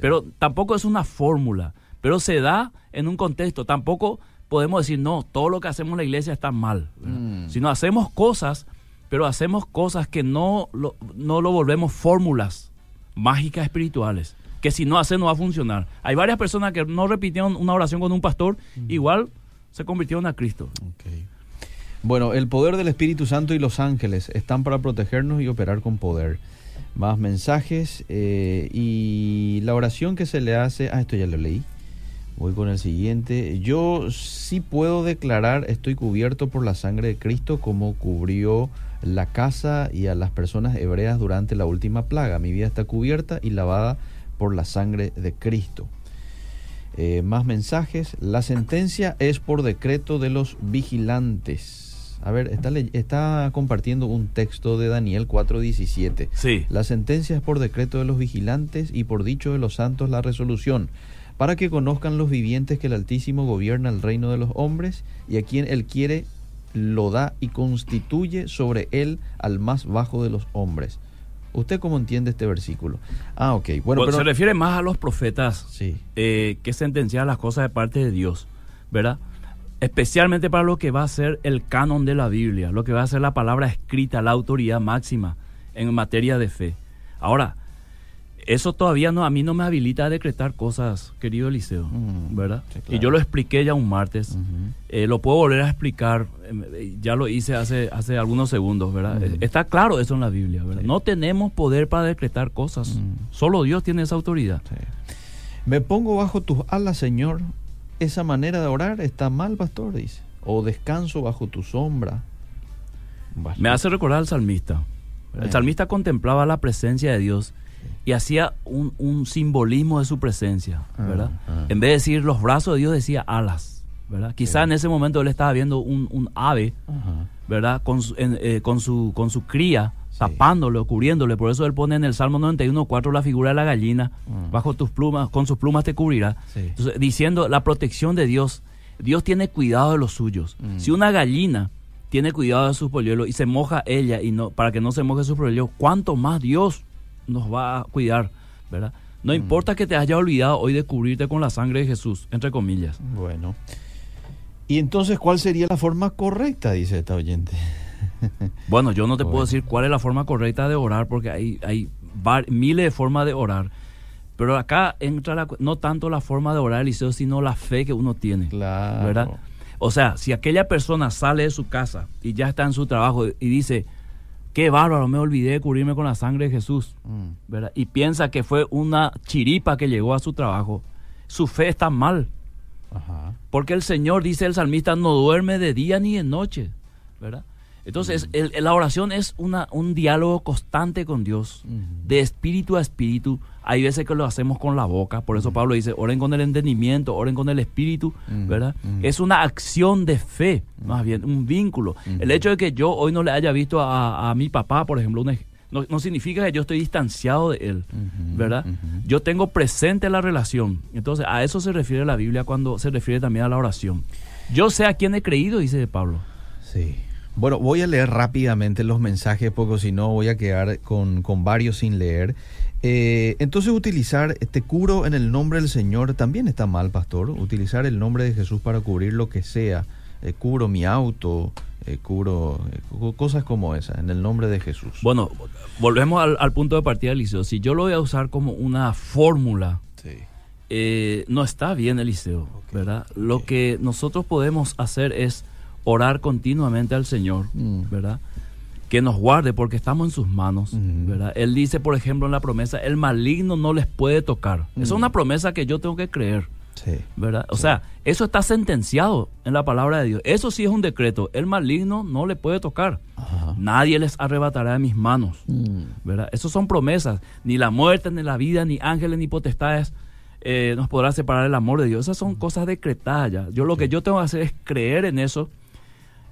[SPEAKER 2] Pero tampoco es una fórmula, pero se da en un contexto. Tampoco podemos decir, no, todo lo que hacemos en la iglesia está mal. Mm. Si no hacemos cosas pero hacemos cosas que no lo, no lo volvemos fórmulas mágicas espirituales, que si no hacen no va a funcionar. Hay varias personas que no repitieron una oración con un pastor, igual se convirtieron a Cristo.
[SPEAKER 1] Bueno, el poder del Espíritu Santo y los ángeles están para protegernos y operar con poder. Más mensajes eh, y la oración que se le hace, ah, esto ya lo leí. Voy con el siguiente. Yo sí puedo declarar, estoy cubierto por la sangre de Cristo como cubrió la casa y a las personas hebreas durante la última plaga. Mi vida está cubierta y lavada por la sangre de Cristo. Eh, más mensajes. La sentencia es por decreto de los vigilantes. A ver, está, está compartiendo un texto de Daniel 4:17. Sí. La sentencia es por decreto de los vigilantes y por dicho de los santos la resolución, para que conozcan los vivientes que el Altísimo gobierna el reino de los hombres y a quien él quiere lo da y constituye sobre él al más bajo de los hombres. ¿Usted cómo entiende este versículo?
[SPEAKER 2] Ah, ok. Bueno, pero... se refiere más a los profetas sí. Eh, que sentencian las cosas de parte de Dios, ¿verdad? especialmente para lo que va a ser el canon de la Biblia, lo que va a ser la palabra escrita, la autoridad máxima en materia de fe. Ahora, eso todavía no a mí no me habilita a decretar cosas, querido Eliseo, mm, ¿verdad? Y yo lo expliqué ya un martes, eh, lo puedo volver a explicar, eh, ya lo hice hace, hace algunos segundos, ¿verdad? Está claro eso en la Biblia, ¿verdad? No tenemos poder para decretar cosas, solo Dios tiene esa autoridad.
[SPEAKER 1] Me pongo bajo tus alas, Señor. Esa manera de orar está mal, pastor, dice. O descanso bajo tu sombra.
[SPEAKER 2] Me hace recordar al salmista. El salmista contemplaba la presencia de Dios y hacía un, simbolismo de su presencia, ah, ¿verdad? Ah. En vez de decir los brazos de Dios, decía alas, ¿verdad? Quizá en ese momento él estaba viendo un, ave, ¿verdad? Con su, eh, con, su, con su cría, tapándolo, cubriéndole. Por eso él pone en el Salmo 91.4 la figura de la gallina, ah. bajo tus plumas, con sus plumas te cubrirá. Entonces, diciendo la protección de Dios. Dios tiene cuidado de los suyos. Mm. Si una gallina tiene cuidado de sus polluelos y se moja ella y no para que no se moje sus polluelos, ¿cuánto más Dios nos va a cuidar, ¿verdad? No mm. importa que te haya olvidado hoy de cubrirte con la sangre de Jesús, entre comillas.
[SPEAKER 1] Bueno. Y entonces, ¿cuál sería la forma correcta? Dice esta oyente.
[SPEAKER 2] bueno, yo no te puedo decir cuál es la forma correcta de orar porque hay, hay miles de formas de orar. Pero acá entra no tanto la forma de orar, Eliseo, sino la fe que uno tiene. Claro. ¿Verdad? O sea, si aquella persona sale de su casa y ya está en su trabajo y dice, qué bárbaro, me olvidé de cubrirme con la sangre de Jesús, mm. ¿verdad? Y piensa que fue una chiripa que llegó a su trabajo, su fe está mal. Porque el Señor, dice el salmista, no duerme de día ni de noche, ¿verdad? Entonces, mm. la oración es una, un diálogo constante con Dios, mm. de espíritu a espíritu, hay veces que lo hacemos con la boca, por eso Pablo dice, oren con el entendimiento, oren con el espíritu, ¿verdad? Es una acción de fe, más bien, un vínculo. El hecho de que yo hoy no le haya visto a, mi papá, por ejemplo, no, significa que yo estoy distanciado de él, ¿verdad? Yo tengo presente la relación. Entonces, a eso se refiere la Biblia cuando se refiere también a la oración. Yo sé a quién he creído, dice Pablo.
[SPEAKER 1] Sí. Bueno, voy a leer rápidamente los mensajes porque si no voy a quedar con, con varios sin leer. Eh, entonces utilizar te curo en el nombre del Señor también está mal, pastor. Utilizar el nombre de Jesús para cubrir lo que sea. Eh, cubro mi auto, eh, cubro cosas como esa, en el nombre de Jesús.
[SPEAKER 2] Bueno, volvemos al, punto de partida, Eliseo. Si yo lo voy a usar como una fórmula, no está bien, Eliseo, ¿verdad? Lo que nosotros podemos hacer es orar continuamente al Señor, mm. ¿verdad? Que nos guarde porque estamos en sus manos, ¿verdad? Él dice, por ejemplo, en la promesa, el maligno no les puede tocar. Esa es una promesa que yo tengo que creer. ¿Verdad? O sea, eso está sentenciado en la palabra de Dios. Eso sí es un decreto. El maligno no le puede tocar. Nadie les arrebatará de mis manos. Mm. ¿Verdad? Esas son promesas. Ni la muerte, ni la vida, ni ángeles, ni potestades eh, nos podrán separar del amor de Dios. Esas son cosas decretadas ya. Yo lo que yo tengo que hacer es creer en eso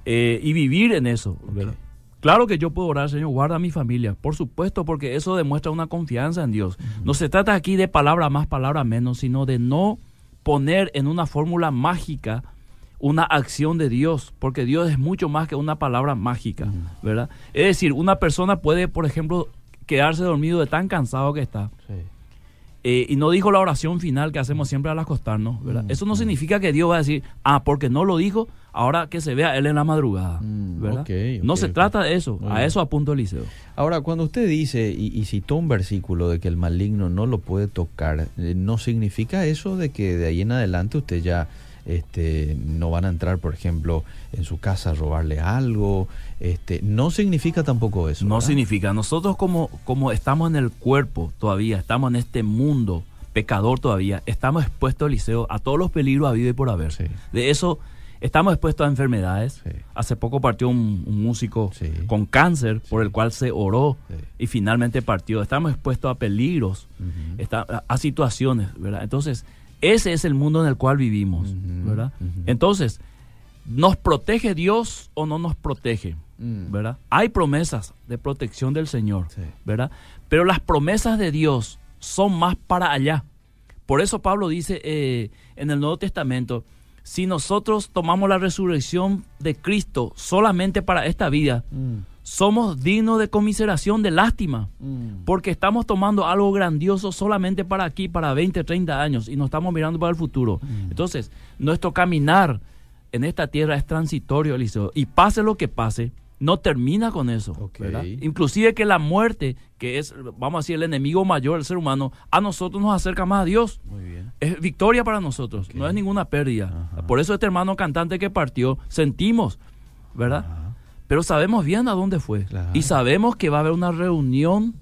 [SPEAKER 2] eh, y vivir en eso. ¿verdad? Claro que yo puedo orar, Señor, guarda a mi familia, por supuesto, porque eso demuestra una confianza en Dios. No se trata aquí de palabra más, palabra menos, sino de no poner en una fórmula mágica una acción de Dios, porque Dios es mucho más que una palabra mágica, ¿verdad? Es decir, una persona puede, por ejemplo, quedarse dormido de tan cansado que está. Eh, y no dijo la oración final que hacemos siempre al acostarnos, ¿verdad? Eso no significa que Dios va a decir, ah, porque no lo dijo, ahora que se vea él en la madrugada. Mm, ¿verdad? no se trata de eso, a eso apunto Eliseo.
[SPEAKER 1] Ahora, cuando usted dice y, citó un versículo de que el maligno no lo puede tocar, eh, ¿no significa eso de que de ahí en adelante usted ya este, no van a entrar, por ejemplo, en su casa a robarle algo? Este, no significa tampoco eso.
[SPEAKER 2] No significa. Nosotros como, como estamos en el cuerpo todavía, estamos en este mundo pecador todavía, estamos expuestos, Eliseo, a todos los peligros a vida y por haber. De eso Estamos expuestos a enfermedades. Hace poco partió un, músico con cáncer por el cual se oró y finalmente partió. Estamos expuestos a peligros, a, situaciones, ¿verdad? Entonces, ese es el mundo en el cual vivimos, ¿verdad? Entonces, ¿nos protege Dios o no nos protege? Mm. ¿Verdad? Hay promesas de protección del Señor, ¿verdad? Pero las promesas de Dios son más para allá. Por eso Pablo dice eh, en el Nuevo Testamento, si nosotros tomamos la resurrección de Cristo solamente para esta vida, mm. Somos dignos de conmiseración, de lástima, mm. porque estamos tomando algo grandioso solamente para aquí, para 20, 30 años, y no estamos mirando para el futuro. Mm. Entonces, nuestro caminar en esta tierra es transitorio, Eliseo. Y pase lo que pase, no termina con eso. Inclusive que la muerte, que es, vamos a decir, el enemigo mayor del ser humano, a nosotros nos acerca más a Dios. Es victoria para nosotros, no es ninguna pérdida. Por eso este hermano cantante que partió, sentimos, ¿verdad? Pero sabemos bien a dónde fue. Y sabemos que va a haber una reunión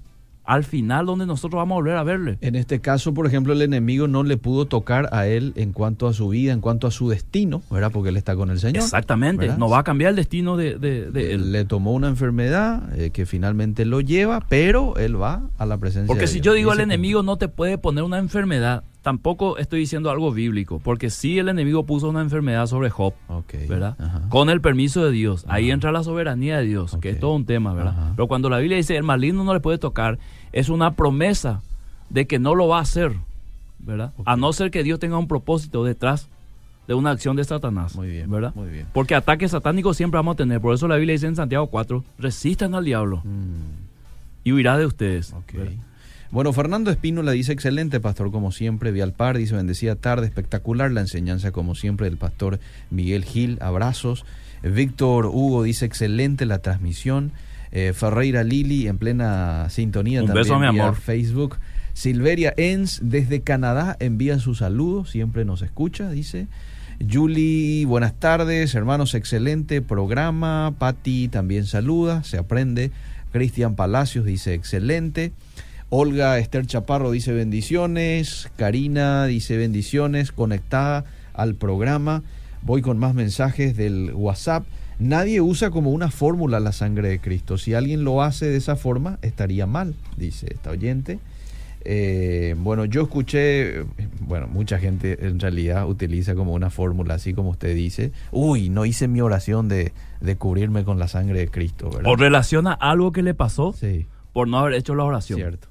[SPEAKER 2] al final donde nosotros vamos a volver a verle.
[SPEAKER 1] En este caso, por ejemplo, el enemigo no le pudo tocar a él en cuanto a su vida, en cuanto a su destino, ¿verdad? Porque él está con el Señor.
[SPEAKER 2] Exactamente, no va a cambiar el destino de, él.
[SPEAKER 1] Le tomó una enfermedad eh, que finalmente lo lleva, pero él va a la presencia
[SPEAKER 2] Porque
[SPEAKER 1] de Dios.
[SPEAKER 2] si yo digo el enemigo no te puede poner una enfermedad, tampoco estoy diciendo algo bíblico, porque si el enemigo puso una enfermedad sobre Job, ¿verdad? Con el permiso de Dios. Ahí entra la soberanía de Dios, que es todo un tema, ¿verdad? Pero cuando la Biblia dice el maligno no le puede tocar, es una promesa de que no lo va a hacer, ¿verdad? A no ser que Dios tenga un propósito detrás de una acción de Satanás.
[SPEAKER 1] Muy bien,
[SPEAKER 2] ¿verdad?
[SPEAKER 1] Muy bien.
[SPEAKER 2] Porque ataques satánicos siempre vamos a tener. Por eso la Biblia dice en Santiago 4, resistan al diablo mm. y huirá de ustedes.
[SPEAKER 1] Bueno, Fernando Espínola dice, excelente pastor como siempre, vi al par, dice, bendecida tarde, espectacular la enseñanza como siempre del pastor Miguel Gil, abrazos. Víctor Hugo dice, excelente la transmisión. Eh, Ferreira Lili en plena sintonía
[SPEAKER 2] Un
[SPEAKER 1] también
[SPEAKER 2] beso, mi amor.
[SPEAKER 1] Facebook. Silveria Ens desde Canadá envía su saludo, siempre nos escucha, dice. Julie, buenas tardes, hermanos, excelente programa. Patti también saluda, se aprende. Cristian Palacios dice excelente. Olga Esther Chaparro dice bendiciones. Karina dice bendiciones, conectada al programa. Voy con más mensajes del WhatsApp. Nadie usa como una fórmula la sangre de Cristo. Si alguien lo hace de esa forma, estaría mal, dice esta oyente. Eh, bueno, yo escuché, bueno, mucha gente en realidad utiliza como una fórmula, así como usted dice, uy, no hice mi oración de, de cubrirme con la sangre de Cristo, ¿verdad?
[SPEAKER 2] ¿O relaciona algo que le pasó
[SPEAKER 1] sí.
[SPEAKER 2] por no haber hecho la oración?
[SPEAKER 1] Cierto.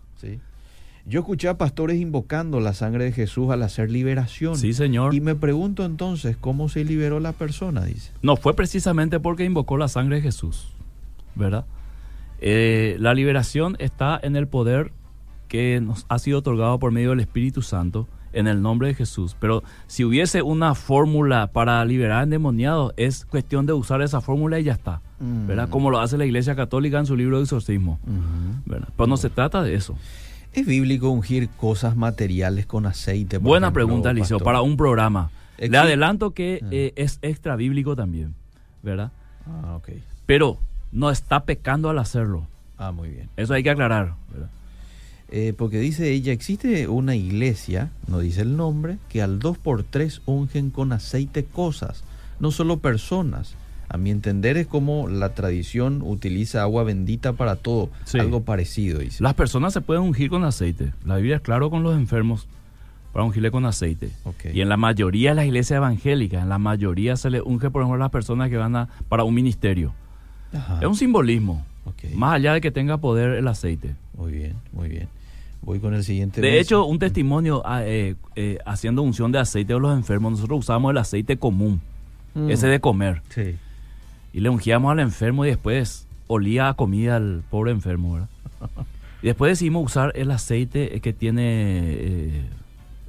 [SPEAKER 1] Yo escuché a pastores invocando la sangre de Jesús al hacer liberación.
[SPEAKER 2] Sí, señor.
[SPEAKER 1] Y me pregunto entonces, ¿cómo se liberó la persona? Dice.
[SPEAKER 2] No, fue precisamente porque invocó la sangre de Jesús, ¿verdad? Eh, la liberación está en el poder que nos ha sido otorgado por medio del Espíritu Santo en el nombre de Jesús. Pero si hubiese una fórmula para liberar endemoniados, es cuestión de usar esa fórmula y ya está. ¿verdad? Mm. Como lo hace la Iglesia Católica en su libro de exorcismo. ¿verdad? Pero no se trata de eso.
[SPEAKER 1] ¿Es bíblico ungir cosas materiales con aceite?
[SPEAKER 2] Buena pregunta, Eliseo, para un programa. Le adelanto que ah. eh, es extra bíblico también, ¿verdad?
[SPEAKER 1] Ah, ok.
[SPEAKER 2] Pero no está pecando al hacerlo.
[SPEAKER 1] Ah, muy bien.
[SPEAKER 2] Eso hay que aclarar, ¿verdad?
[SPEAKER 1] Eh, porque dice ella, existe una iglesia, no dice el nombre, que al 2 por 3 ungen con aceite cosas, no solo personas. A mi entender es como la tradición utiliza agua bendita para todo, algo parecido. Dice.
[SPEAKER 2] Las personas se pueden ungir con aceite. La Biblia es claro con los enfermos para ungirle con aceite. Y en la mayoría de las iglesias evangélicas, en la mayoría se le unge, por ejemplo, a las personas que van a, para un ministerio. Es un simbolismo, más allá de que tenga poder el aceite.
[SPEAKER 1] Muy bien, muy bien. Voy con el siguiente.
[SPEAKER 2] De hecho, un testimonio ah, eh, eh, haciendo unción de aceite de los enfermos, nosotros usamos el aceite común, mm. ese de comer.
[SPEAKER 1] Sí
[SPEAKER 2] y le ungíamos al enfermo y después olía a comida al pobre enfermo, ¿verdad? Y después decidimos usar el aceite que tiene, eh,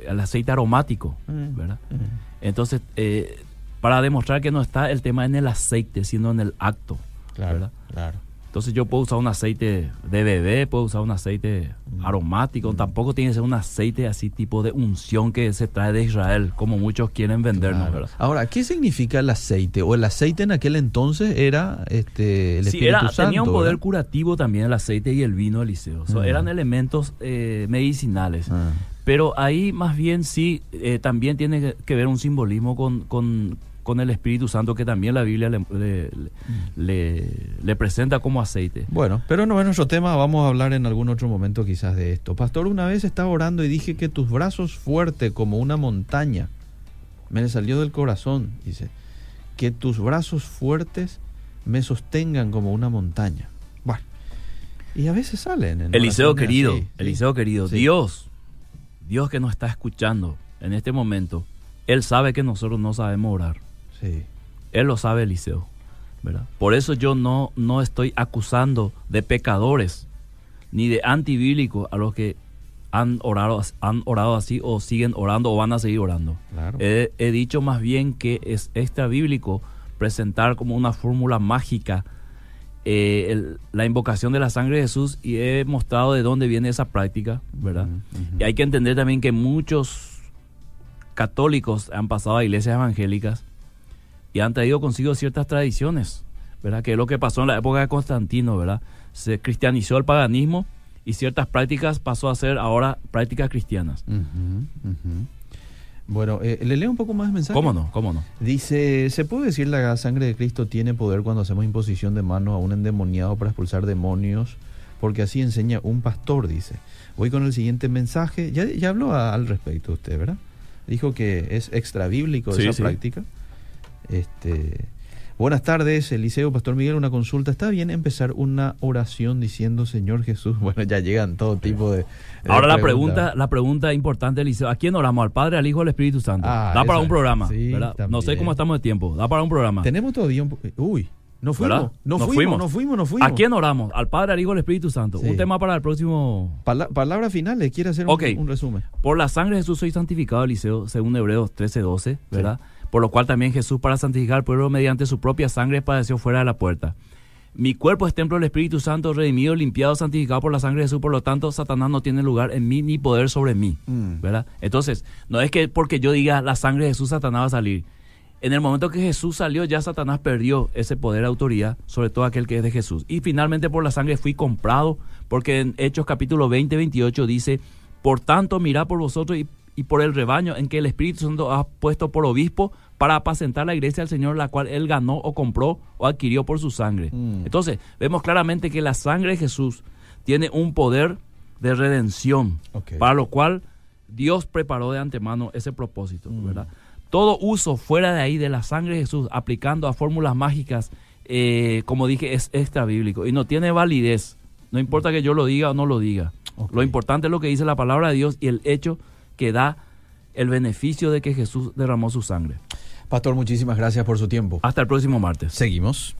[SPEAKER 2] el aceite aromático, mm, ¿verdad? Mm. Entonces, eh, para demostrar que no está el tema en el aceite, sino en el acto,
[SPEAKER 1] claro,
[SPEAKER 2] ¿verdad?
[SPEAKER 1] Claro.
[SPEAKER 2] Entonces yo puedo usar un aceite de bebé, puedo usar un aceite mm. aromático, mm. tampoco tiene que ser un aceite así tipo de unción que se trae de Israel, como muchos quieren vendernos.
[SPEAKER 1] Ahora, ¿qué significa el aceite? ¿O el aceite en aquel entonces era este, el
[SPEAKER 2] sí, era, Tenía un poder curativo también el aceite y el vino eliseo. Mm. eran elementos eh, medicinales. Ah. Pero ahí más bien sí, eh, también tiene que ver un simbolismo con, con con el Espíritu Santo que también la Biblia le, le, presenta como aceite.
[SPEAKER 1] Bueno, pero no es nuestro tema, vamos a hablar en algún otro momento quizás de esto. Pastor, una vez estaba orando y dije que tus brazos fuertes como una montaña, me salió del corazón, dice, que tus brazos fuertes me sostengan como una montaña. Bueno, y a veces salen.
[SPEAKER 2] Eliseo querido, Eliseo querido, Dios, Dios que nos está escuchando en este momento, Él sabe que nosotros no sabemos orar. Él lo sabe, Eliseo. ¿verdad? Por eso yo no, no estoy acusando de pecadores ni de antibílicos a los que han orado, han orado así o siguen orando o van a seguir orando. He, dicho más bien que es extra bíblico presentar como una fórmula mágica eh, la invocación de la sangre de Jesús y he mostrado de dónde viene esa práctica, ¿verdad? Y hay que entender también que muchos católicos han pasado a iglesias evangélicas y han traído consigo ciertas tradiciones, ¿verdad? Que es lo que pasó en la época de Constantino, ¿verdad? Se cristianizó el paganismo y ciertas prácticas pasó a ser ahora prácticas cristianas.
[SPEAKER 1] Bueno, eh, le leo un poco más mensaje.
[SPEAKER 2] ¿Cómo no? ¿Cómo no?
[SPEAKER 1] Dice, ¿se puede decir la sangre de Cristo tiene poder cuando hacemos imposición de manos a un endemoniado para expulsar demonios? Porque así enseña un pastor, dice. Voy con el siguiente mensaje. Ya, ya habló al respecto usted, ¿verdad? Dijo que es extra bíblico esa práctica. Este, Buenas tardes, Eliseo, Pastor Miguel, una consulta. ¿Está bien empezar una oración diciendo Señor Jesús? Bueno, ya llegan todo tipo de...
[SPEAKER 2] Ahora la pregunta, la pregunta importante, Eliseo, ¿a quién oramos? ¿Al Padre, al Hijo, al Espíritu Santo? Ah, da para un programa, No sé cómo estamos de tiempo, da para un programa.
[SPEAKER 1] Tenemos todavía un... Uy, no fuimos, no fuimos, no fuimos, no fuimos.
[SPEAKER 2] ¿A quién oramos? Al Padre, al Hijo, al Espíritu Santo. Un tema para el próximo...
[SPEAKER 1] palabra final, le quiere hacer un, resumen.
[SPEAKER 2] Por la sangre de Jesús soy santificado, Eliseo, según Hebreos 13, 12, ¿verdad? Por lo cual también Jesús para santificar al pueblo mediante su propia sangre padeció fuera de la puerta. Mi cuerpo es templo del Espíritu Santo, redimido, limpiado, santificado por la sangre de Jesús, por lo tanto Satanás no tiene lugar en mí ni poder sobre mí, mm. ¿verdad? Entonces, no es que porque yo diga la sangre de Jesús Satanás va a salir. En el momento que Jesús salió, ya Satanás perdió ese poder de autoridad sobre todo aquel que es de Jesús. Y finalmente por la sangre fui comprado, porque en Hechos capítulo 20, 28 dice, por tanto mirad por vosotros y y por el rebaño en que el Espíritu Santo ha puesto por obispo para apacentar la iglesia del Señor, la cual él ganó o compró o adquirió por su sangre. Mm. Entonces, vemos claramente que la sangre de Jesús tiene un poder de redención, para lo cual Dios preparó de antemano ese propósito, mm. ¿verdad? Todo uso fuera de ahí de la sangre de Jesús, aplicando a fórmulas mágicas, eh, como dije, es extra bíblico y no tiene validez. No importa que yo lo diga o no lo diga. Lo importante es lo que dice la palabra de Dios y el hecho que da el beneficio de que Jesús derramó su sangre.
[SPEAKER 1] Pastor, muchísimas gracias por su tiempo.
[SPEAKER 2] Hasta el próximo martes.
[SPEAKER 1] Seguimos.